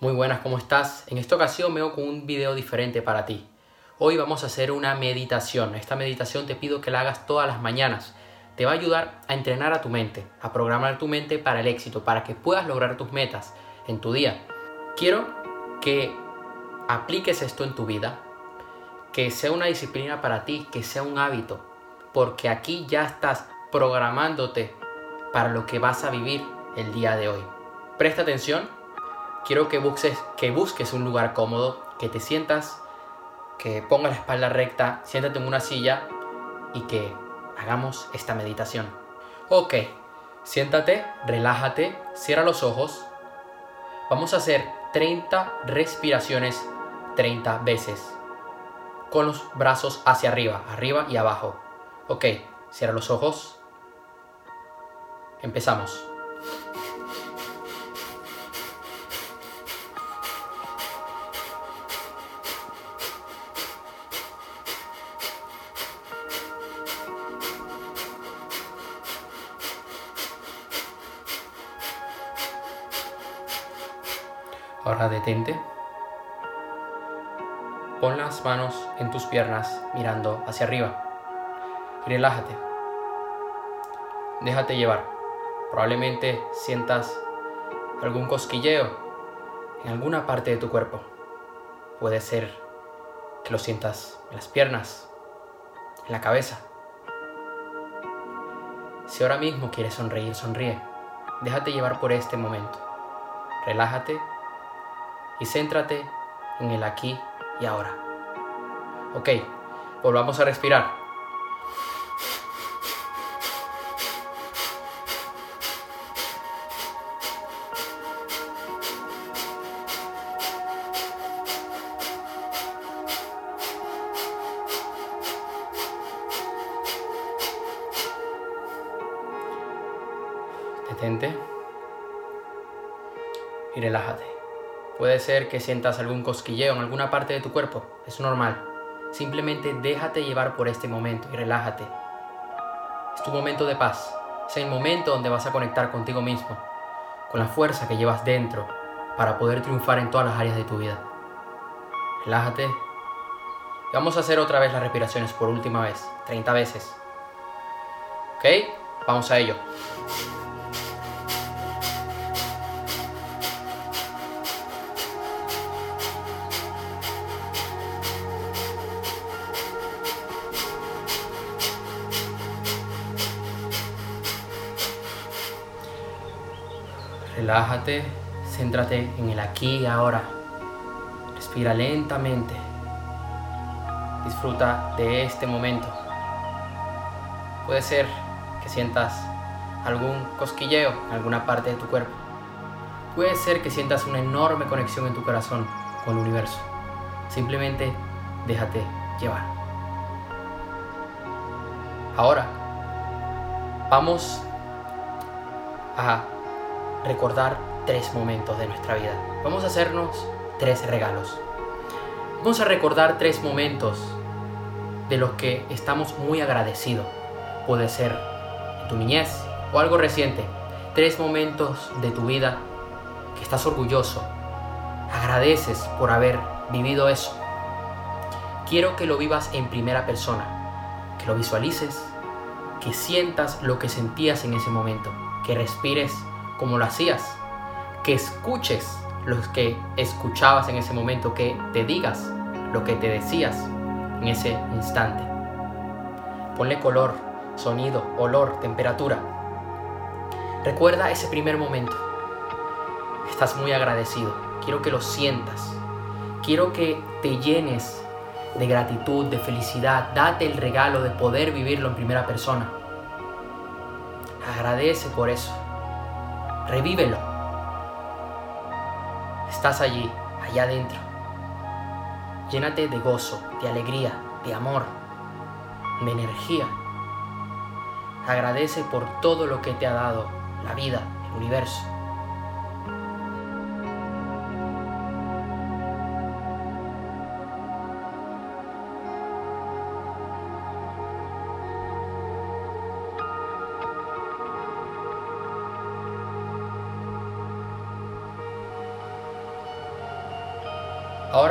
Muy buenas, ¿cómo estás? En esta ocasión veo con un video diferente para ti. Hoy vamos a hacer una meditación. Esta meditación te pido que la hagas todas las mañanas. Te va a ayudar a entrenar a tu mente, a programar tu mente para el éxito, para que puedas lograr tus metas en tu día. Quiero que apliques esto en tu vida, que sea una disciplina para ti, que sea un hábito, porque aquí ya estás programándote para lo que vas a vivir el día de hoy. Presta atención quiero que busques, que busques un lugar cómodo, que te sientas, que pongas la espalda recta, siéntate en una silla y que hagamos esta meditación. Ok, siéntate, relájate, cierra los ojos. Vamos a hacer 30 respiraciones 30 veces. Con los brazos hacia arriba, arriba y abajo. Ok, cierra los ojos. Empezamos. Ahora detente. Pon las manos en tus piernas mirando hacia arriba. Y relájate. Déjate llevar. Probablemente sientas algún cosquilleo en alguna parte de tu cuerpo. Puede ser que lo sientas en las piernas, en la cabeza. Si ahora mismo quieres sonreír, sonríe. Déjate llevar por este momento. Relájate y céntrate en el aquí y ahora. Ok, volvamos a respirar. Detente y relájate. Puede ser que sientas algún cosquilleo en alguna parte de tu cuerpo, es normal. Simplemente déjate llevar por este momento y relájate. Es tu momento de paz, es el momento donde vas a conectar contigo mismo, con la fuerza que llevas dentro para poder triunfar en todas las áreas de tu vida. Relájate. Vamos a hacer otra vez las respiraciones por última vez, 30 veces. ¿Ok? Vamos a ello. Relájate, céntrate en el aquí y ahora. Respira lentamente. Disfruta de este momento. Puede ser que sientas algún cosquilleo en alguna parte de tu cuerpo. Puede ser que sientas una enorme conexión en tu corazón con el universo. Simplemente déjate llevar. Ahora, vamos a recordar tres momentos de nuestra vida. Vamos a hacernos tres regalos. Vamos a recordar tres momentos de los que estamos muy agradecidos. Puede ser tu niñez o algo reciente. Tres momentos de tu vida que estás orgulloso. Agradeces por haber vivido eso. Quiero que lo vivas en primera persona, que lo visualices, que sientas lo que sentías en ese momento, que respires como lo hacías, que escuches lo que escuchabas en ese momento, que te digas lo que te decías en ese instante. Ponle color, sonido, olor, temperatura. Recuerda ese primer momento. Estás muy agradecido. Quiero que lo sientas. Quiero que te llenes de gratitud, de felicidad. Date el regalo de poder vivirlo en primera persona. Agradece por eso revívelo. Estás allí, allá adentro. Llénate de gozo, de alegría, de amor, de energía. Agradece por todo lo que te ha dado la vida, el universo.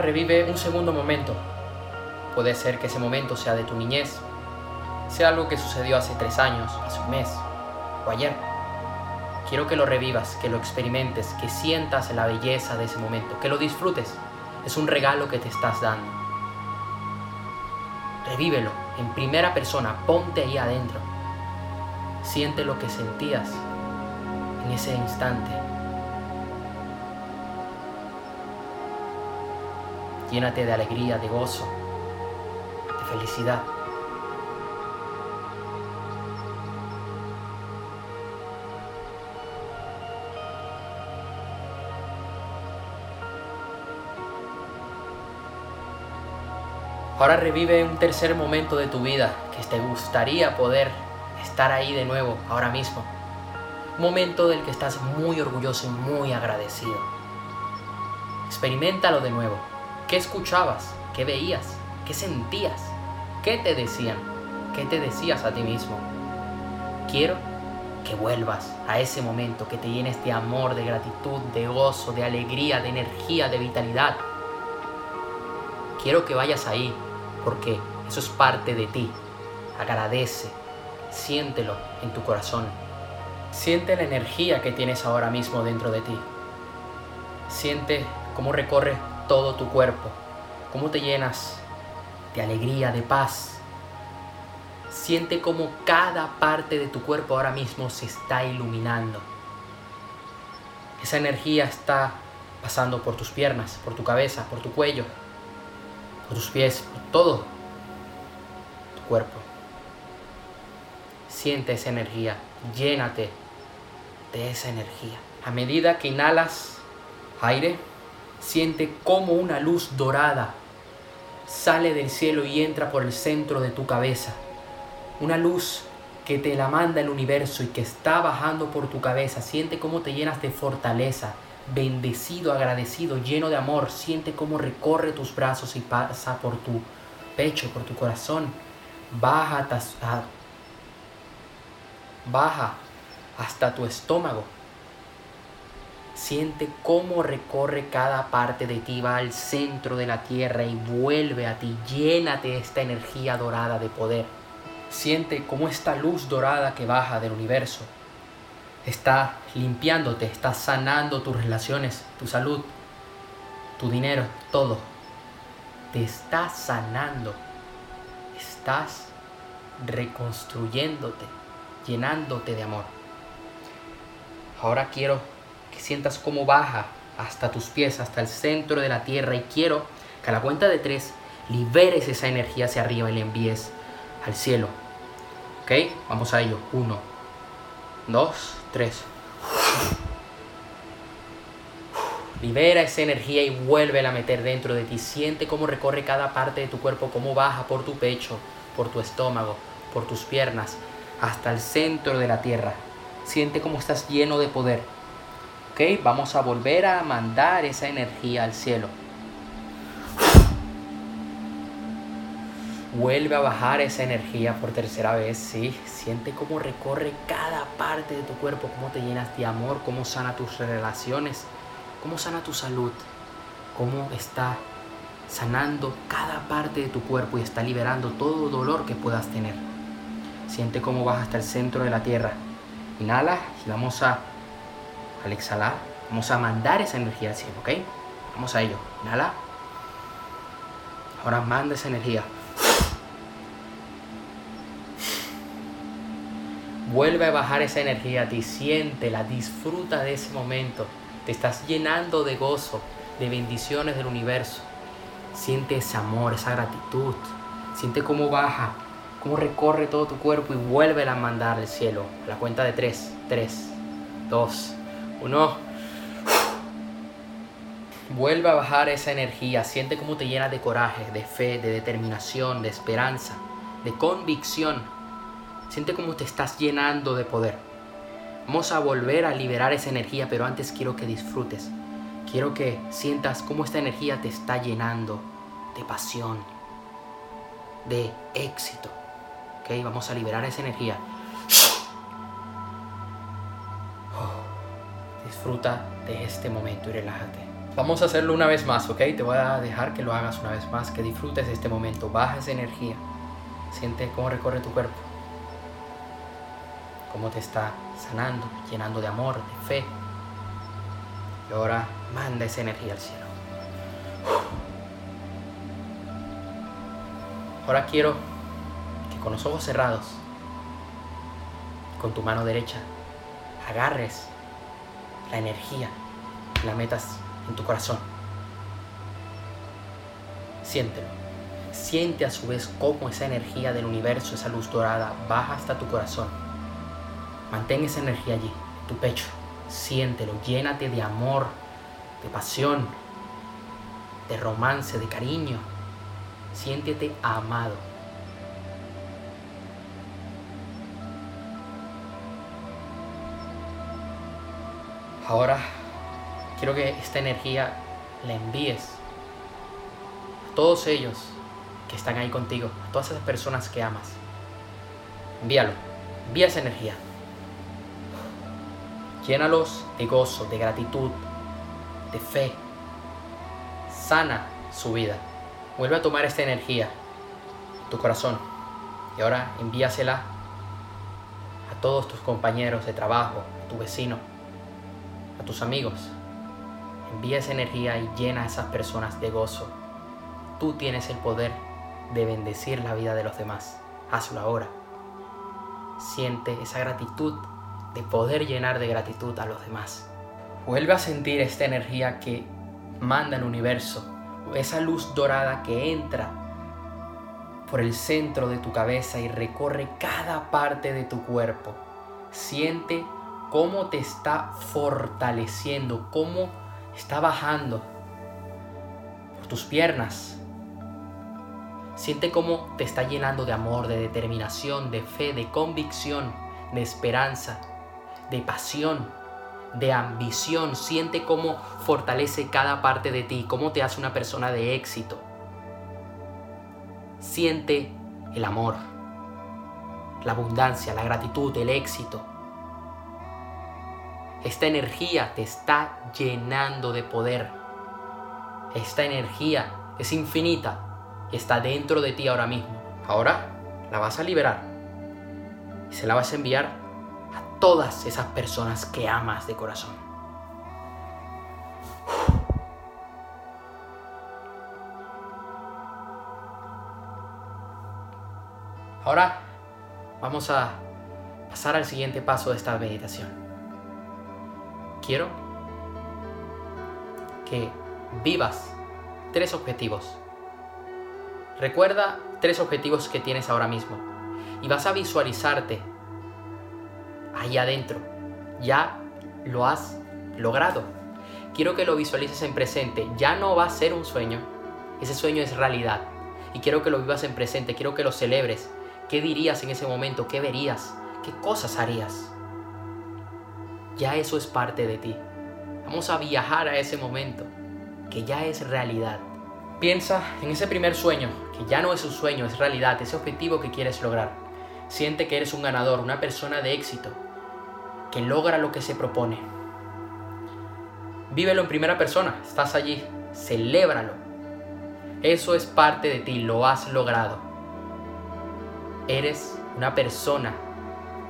Revive un segundo momento. Puede ser que ese momento sea de tu niñez, sea algo que sucedió hace tres años, hace un mes o ayer. Quiero que lo revivas, que lo experimentes, que sientas la belleza de ese momento, que lo disfrutes. Es un regalo que te estás dando. Revívelo en primera persona, ponte ahí adentro. Siente lo que sentías en ese instante. Llénate de alegría, de gozo, de felicidad. Ahora revive un tercer momento de tu vida que te gustaría poder estar ahí de nuevo, ahora mismo. Un momento del que estás muy orgulloso y muy agradecido. Experimentalo de nuevo. ¿Qué escuchabas? ¿Qué veías? ¿Qué sentías? ¿Qué te decían? ¿Qué te decías a ti mismo? Quiero que vuelvas a ese momento, que te llenes de amor, de gratitud, de gozo, de alegría, de energía, de vitalidad. Quiero que vayas ahí, porque eso es parte de ti. Agradece, siéntelo en tu corazón. Siente la energía que tienes ahora mismo dentro de ti. Siente cómo recorre todo tu cuerpo, cómo te llenas de alegría, de paz. Siente cómo cada parte de tu cuerpo ahora mismo se está iluminando. Esa energía está pasando por tus piernas, por tu cabeza, por tu cuello, por tus pies, por todo tu cuerpo. Siente esa energía, llénate de esa energía. A medida que inhalas aire, siente como una luz dorada sale del cielo y entra por el centro de tu cabeza. Una luz que te la manda el universo y que está bajando por tu cabeza. Siente cómo te llenas de fortaleza, bendecido, agradecido, lleno de amor. Siente cómo recorre tus brazos y pasa por tu pecho, por tu corazón. Baja, baja hasta tu estómago. Siente cómo recorre cada parte de ti, va al centro de la tierra y vuelve a ti. Llénate de esta energía dorada de poder. Siente cómo esta luz dorada que baja del universo está limpiándote, está sanando tus relaciones, tu salud, tu dinero, todo. Te está sanando. Estás reconstruyéndote, llenándote de amor. Ahora quiero sientas cómo baja hasta tus pies, hasta el centro de la tierra y quiero que a la cuenta de tres liberes esa energía hacia arriba y la envíes al cielo. ¿Ok? Vamos a ello. Uno, dos, tres. Libera esa energía y vuelve a meter dentro de ti. Siente cómo recorre cada parte de tu cuerpo, cómo baja por tu pecho, por tu estómago, por tus piernas, hasta el centro de la tierra. Siente cómo estás lleno de poder. Vamos a volver a mandar esa energía al cielo. Vuelve a bajar esa energía por tercera vez, sí. Siente cómo recorre cada parte de tu cuerpo, cómo te llenas de amor, cómo sana tus relaciones, cómo sana tu salud, cómo está sanando cada parte de tu cuerpo y está liberando todo dolor que puedas tener. Siente cómo vas hasta el centro de la tierra. Inhala y vamos a, al exhalar, vamos a mandar esa energía al cielo, ¿ok? Vamos a ello. Inhala. Ahora manda esa energía. Vuelve a bajar esa energía a ti, siéntela, disfruta de ese momento. Te estás llenando de gozo, de bendiciones del universo. Siente ese amor, esa gratitud. Siente cómo baja, cómo recorre todo tu cuerpo y vuelve a mandar al cielo. La cuenta de tres. Tres, dos, uno. Vuelve a bajar esa energía. Siente cómo te llena de coraje, de fe, de determinación, de esperanza, de convicción Siente cómo te estás llenando de poder. Vamos a volver a liberar esa energía, pero antes quiero que disfrutes. Quiero que sientas cómo esta energía te está llenando de pasión, de éxito. ¿Ok? Vamos a liberar esa energía. Disfruta de este momento y relájate. Vamos a hacerlo una vez más, ¿ok? Te voy a dejar que lo hagas una vez más, que disfrutes este momento. Baja esa energía. Siente cómo recorre tu cuerpo. Cómo te está sanando, llenando de amor, de fe. Y ahora manda esa energía al cielo. Ahora quiero que con los ojos cerrados, con tu mano derecha, agarres la energía, la metas en tu corazón. Siéntelo. Siente a su vez cómo esa energía del universo, esa luz dorada, baja hasta tu corazón. Mantén esa energía allí, tu pecho. Siéntelo, llénate de amor, de pasión, de romance, de cariño. Siéntete amado. Ahora quiero que esta energía la envíes a todos ellos que están ahí contigo, a todas esas personas que amas. Envíalo, envía esa energía. Llénalos de gozo, de gratitud, de fe. Sana su vida. Vuelve a tomar esta energía, tu corazón, y ahora envíasela a todos tus compañeros de trabajo, a tu vecino, a tus amigos. Envía esa energía y llena a esas personas de gozo. Tú tienes el poder de bendecir la vida de los demás. Hazlo ahora. Siente esa gratitud de poder llenar de gratitud a los demás. Vuelve a sentir esta energía que manda el universo, esa luz dorada que entra por el centro de tu cabeza y recorre cada parte de tu cuerpo. Siente cómo te está fortaleciendo, cómo está bajando por tus piernas. Siente cómo te está llenando de amor, de determinación, de fe, de convicción, de esperanza, de pasión, de ambición. Siente cómo fortalece cada parte de ti, cómo te hace una persona de éxito. Siente el amor, la abundancia, la gratitud, el éxito. Esta energía te está llenando de poder. Esta energía es infinita y está dentro de ti ahora mismo. Ahora la vas a liberar y se la vas a enviar a todas esas personas que amas de corazón. Ahora vamos a pasar al siguiente paso de esta meditación. Quiero que vivas tres objetivos. Recuerda tres objetivos que tienes ahora mismo y vas a visualizarte ahí adentro. Ya lo has logrado. Quiero que lo visualices en presente. Ya no va a ser un sueño. Ese sueño es realidad. Y quiero que lo vivas en presente. Quiero que lo celebres. ¿Qué dirías en ese momento? ¿Qué verías? ¿Qué cosas harías? Ya eso es parte de ti. Vamos a viajar a ese momento, que ya es realidad. Piensa en ese primer sueño, que ya no es un sueño, es realidad, ese objetivo que quieres lograr. Siente que eres un ganador, una persona de éxito, que logra lo que se propone. Vívelo en primera persona, estás allí, celébralo. Eso es parte de ti, lo has logrado. Eres una persona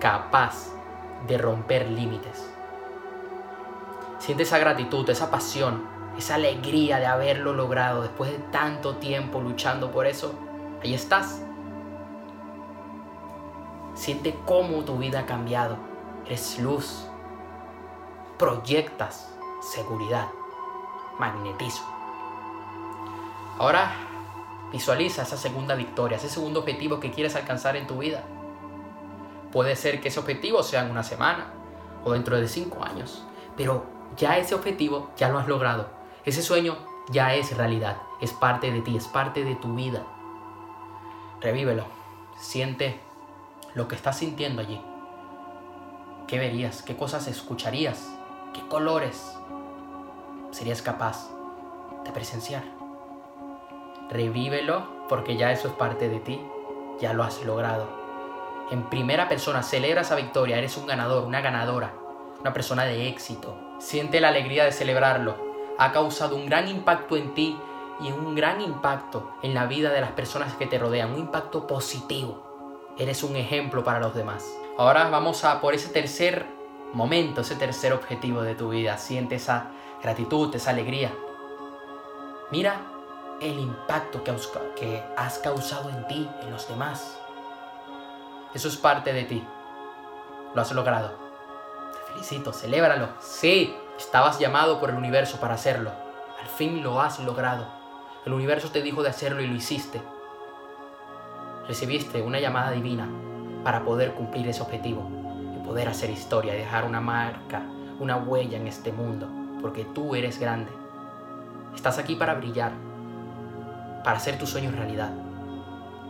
capaz de romper límites. Siente esa gratitud, esa pasión, esa alegría de haberlo logrado después de tanto tiempo luchando por eso. Ahí estás. Siente cómo tu vida ha cambiado. Eres luz. Proyectas seguridad, magnetismo. Ahora visualiza esa segunda victoria, ese segundo objetivo que quieres alcanzar en tu vida. Puede ser que ese objetivo sea en una semana o dentro de cinco años, pero ya ese objetivo ya lo has logrado. Ese sueño ya es realidad, es parte de ti, es parte de tu vida. Revívelo, siente lo que estás sintiendo allí. ¿Qué verías? ¿Qué cosas escucharías? ¿Qué colores serías capaz de presenciar? Revívelo porque ya eso es parte de ti, ya lo has logrado. En primera persona, celebra esa victoria, eres un ganador, una ganadora, una persona de éxito. Siente la alegría de celebrarlo. ha causado un gran impacto en ti y un gran impacto en la vida de las personas que te rodean, un impacto positivo. Eres un ejemplo para los demás. Ahora vamos a por ese tercer momento, ese tercer objetivo de tu vida. Siente esa gratitud, esa alegría. Mira el impacto que has causado en ti, en los demás. Eso es parte de ti. Lo has logrado. Te felicito, celébralo. Sí, estabas llamado por el universo para hacerlo. Al fin lo has logrado. El universo te dijo de hacerlo y lo hiciste. Recibiste una llamada divina para poder cumplir ese objetivo y poder hacer historia, dejar una marca, una huella en este mundo, porque tú eres grande. Estás aquí para brillar, para hacer tus sueños realidad,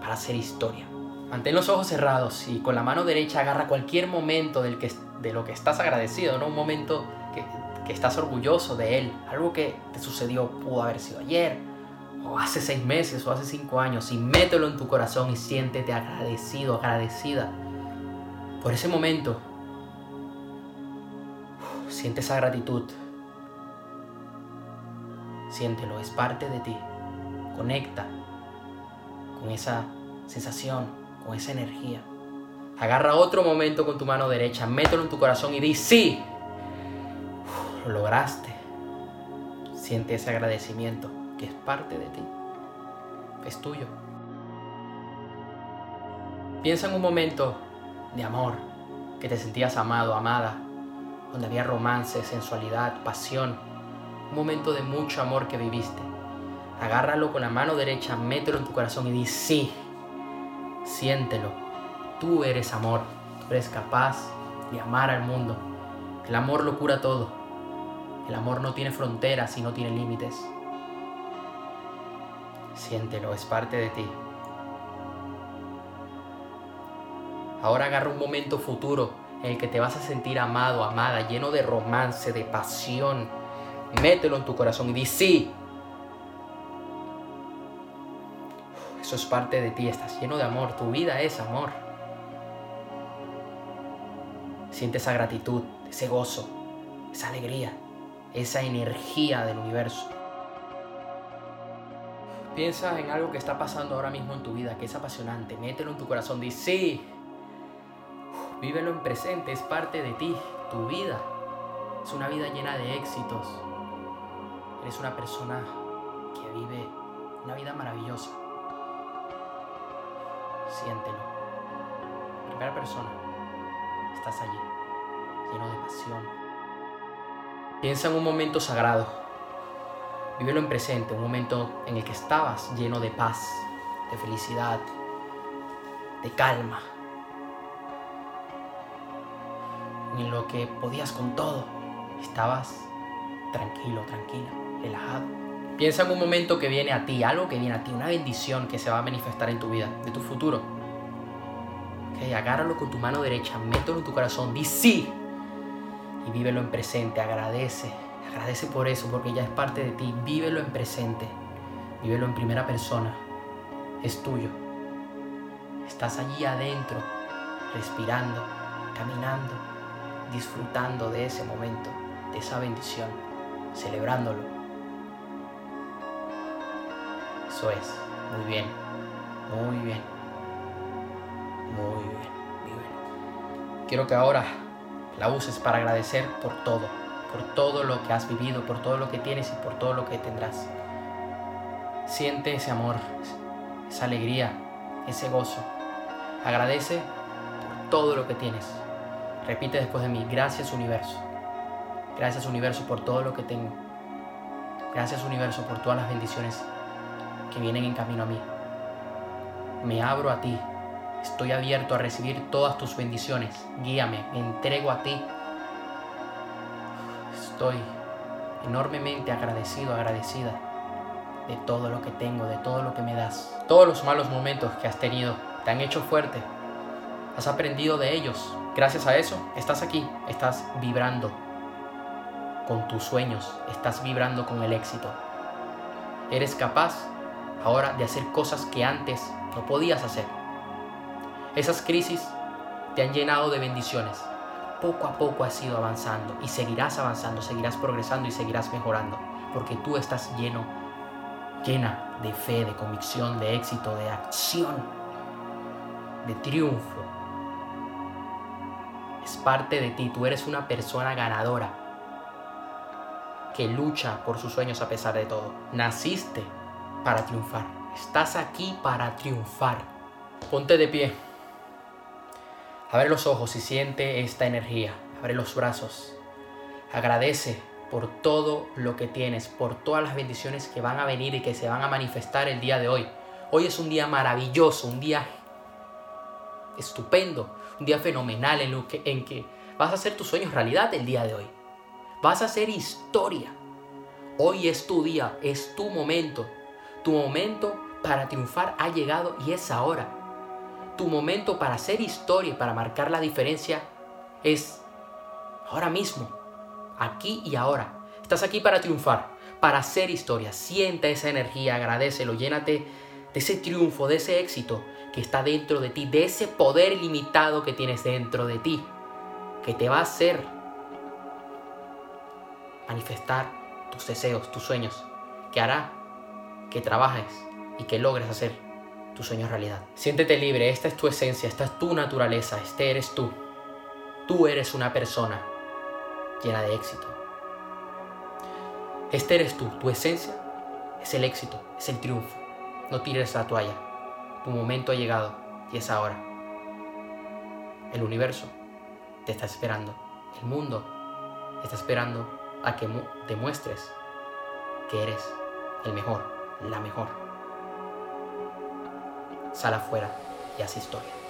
para hacer historia. Mantén los ojos cerrados y con la mano derecha agarra cualquier momento del que, de lo que estás agradecido, ¿no? Un momento que, que estás orgulloso de él, algo que te sucedió, pudo haber sido ayer, o hace seis meses, o hace cinco años, y mételo en tu corazón y siéntete agradecido, agradecida por ese momento. Siente esa gratitud. Siéntelo, es parte de ti. Conecta con esa sensación con esa energía. Agarra otro momento con tu mano derecha, mételo en tu corazón y di sí. lo lograste. Siente ese agradecimiento que es parte de ti. Es tuyo. Piensa en un momento de amor, que te sentías amado, amada, donde había romance, sensualidad, pasión. Un momento de mucho amor que viviste. Agárralo con la mano derecha, mételo en tu corazón y di sí siéntelo. Tú eres amor, tú eres capaz de amar al mundo. El amor lo cura todo. El amor no tiene fronteras y no tiene límites. Siéntelo, es parte de ti. Ahora agarra un momento futuro en el que te vas a sentir amado, amada, lleno de romance, de pasión. Mételo en tu corazón y di sí, Eso es parte de ti, estás lleno de amor, tu vida es amor. Siente esa gratitud, ese gozo, esa alegría, esa energía del universo. Piensa en algo que está pasando ahora mismo en tu vida, que es apasionante. Mételo en tu corazón. Di sí. Vívelo en presente, es parte de ti, tu vida. Es una vida llena de éxitos. Eres una persona que vive una vida maravillosa siéntelo. Primera persona, estás allí, lleno de pasión. Piensa en un momento sagrado. Vívelo en presente, un momento en el que estabas lleno de paz, de felicidad, de calma. En lo que podías con todo. Estabas tranquilo, tranquila, relajado. Piensa en un momento que viene a ti, algo que viene a ti, una bendición que se va a manifestar en tu vida, de tu futuro. Okay, agárralo con tu mano derecha, mételo en tu corazón, di sí y vívelo en presente, agradece, agradece por eso, porque ya es parte de ti, vívelo en presente, vívelo en primera persona, es tuyo. Estás allí adentro, respirando, caminando, disfrutando de ese momento, de esa bendición, celebrándolo. Eso es. Muy bien. Muy bien. Muy bien. Quiero que ahora la uses para agradecer por todo. Por todo lo que has vivido, por todo lo que tienes y por todo lo que tendrás. Siente ese amor, esa alegría, ese gozo. Agradece por todo lo que tienes. Repite después de mí, gracias universo. Gracias universo por todo lo que tengo. Gracias universo por todas las bendiciones que vienen en camino a mí. Me abro a ti, estoy abierto a recibir todas tus bendiciones. Guíame, me entrego a ti. Estoy enormemente agradecido, agradecida de todo lo que tengo, de todo lo que me das. Todos los malos momentos que has tenido te han hecho fuerte. Has aprendido de ellos. Gracias a eso estás aquí, estás vibrando con tus sueños, estás vibrando con el éxito. Eres capaz ahora de hacer cosas que antes no podías hacer. Esas crisis te han llenado de bendiciones. Poco a poco has ido avanzando y seguirás avanzando, seguirás progresando y seguirás mejorando. porque tú estás lleno, llena de fe, de convicción, de éxito, de acción, de triunfo. Es parte de ti, tú eres una persona ganadora que lucha por sus sueños a pesar de todo. Naciste para triunfar. Estás aquí para triunfar. Ponte de pie. Abre los ojos y siente esta energía. Abre los brazos. Agradece por todo lo que tienes, por todas las bendiciones que van a venir y que se van a manifestar el día de hoy. Hoy es un día maravilloso, un día estupendo, un día fenomenal en, lo que, en que vas a hacer tus sueños realidad el día de hoy. Vas a hacer historia. Hoy es tu día, es tu momento. Tu momento para triunfar ha llegado y es ahora. Tu momento para hacer historia para marcar la diferencia es ahora mismo, aquí y ahora. Estás aquí para triunfar, para hacer historia. Sienta esa energía, agradecelo, llénate de ese triunfo, de ese éxito que está dentro de ti, de ese poder ilimitado que tienes dentro de ti, que te va a hacer manifestar tus deseos, tus sueños, que hará que trabajes y que logres hacer tus sueños realidad. Siéntete libre, esta es tu esencia, esta es tu naturaleza, este eres tú. Tú eres una persona llena de éxito. Este eres tú, tu esencia es el éxito, es el triunfo. No tires la toalla. Tu momento ha llegado y es ahora. El universo te está esperando. El mundo te está esperando a que demuestres que eres el mejor, la mejor. Sal afuera y haz historia.